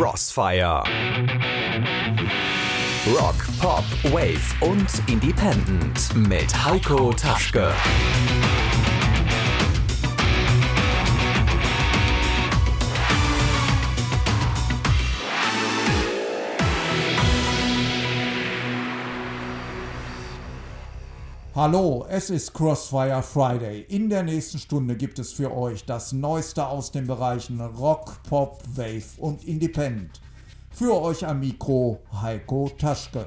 Crossfire. Rock, Pop, Wave und Independent mit Heiko Taschke. Hallo, es ist Crossfire Friday. In der nächsten Stunde gibt es für euch das Neueste aus den Bereichen Rock, Pop, Wave und Independent. Für euch am Mikro Heiko Taschke.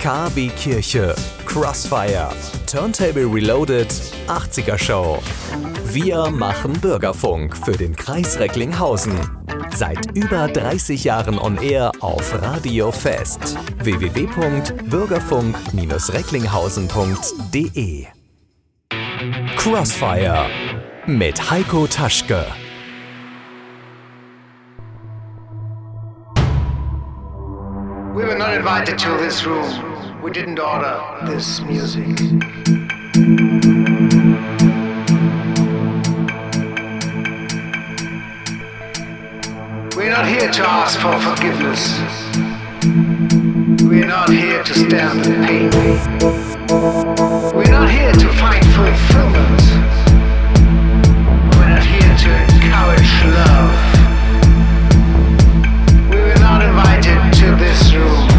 Time, K wie Kirche, Crossfire, Turntable Reloaded, 80er Show. Wir machen Bürgerfunk für den Kreis Recklinghausen. Seit über 30 Jahren on Air auf Radio Fest. www.bürgerfunk-recklinghausen.de Crossfire mit Heiko Taschke. We were not invited to this room. We didn't order this music. We're not here to ask for forgiveness. We're not here to stand in pain. We're not here to find fulfillment. We're not here to encourage love. We were not invited to this room.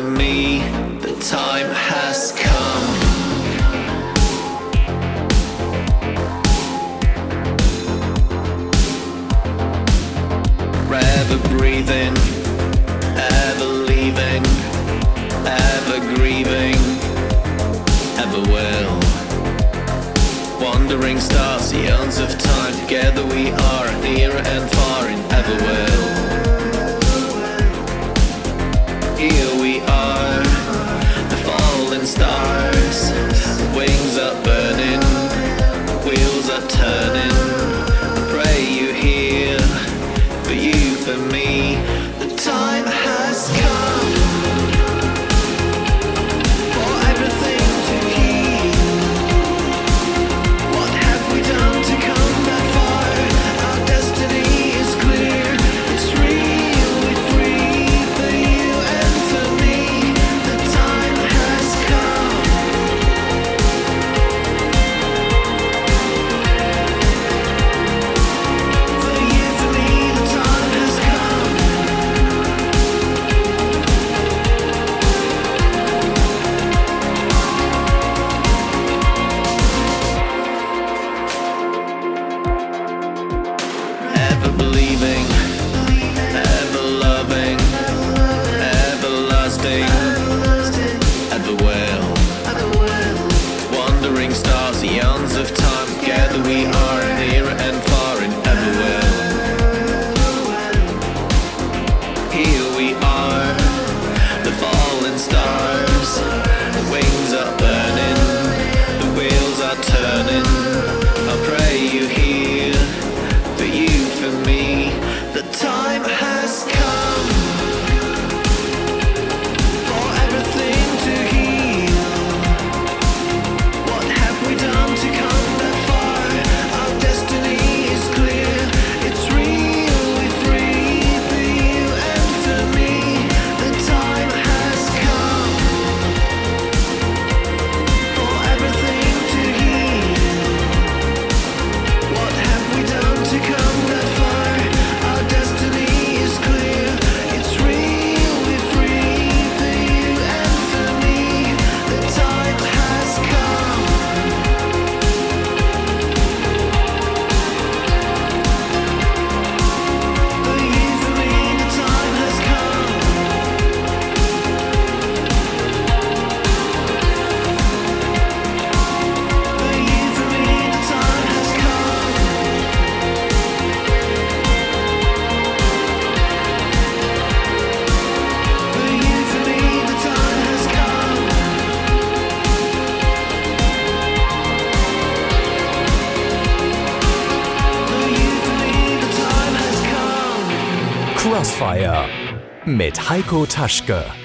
to me, the time has come. Ever breathing, ever leaving, ever grieving, ever will. Wandering stars, the eons of time, together we are, near and far in ever will. You mit Heiko Taschke.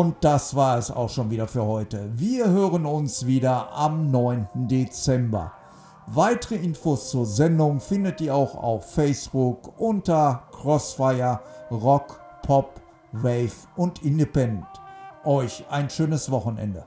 Und das war es auch schon wieder für heute. Wir hören uns wieder am 9. Dezember. Weitere Infos zur Sendung findet ihr auch auf Facebook unter Crossfire Rock, Pop, Wave und Independent. Euch ein schönes Wochenende.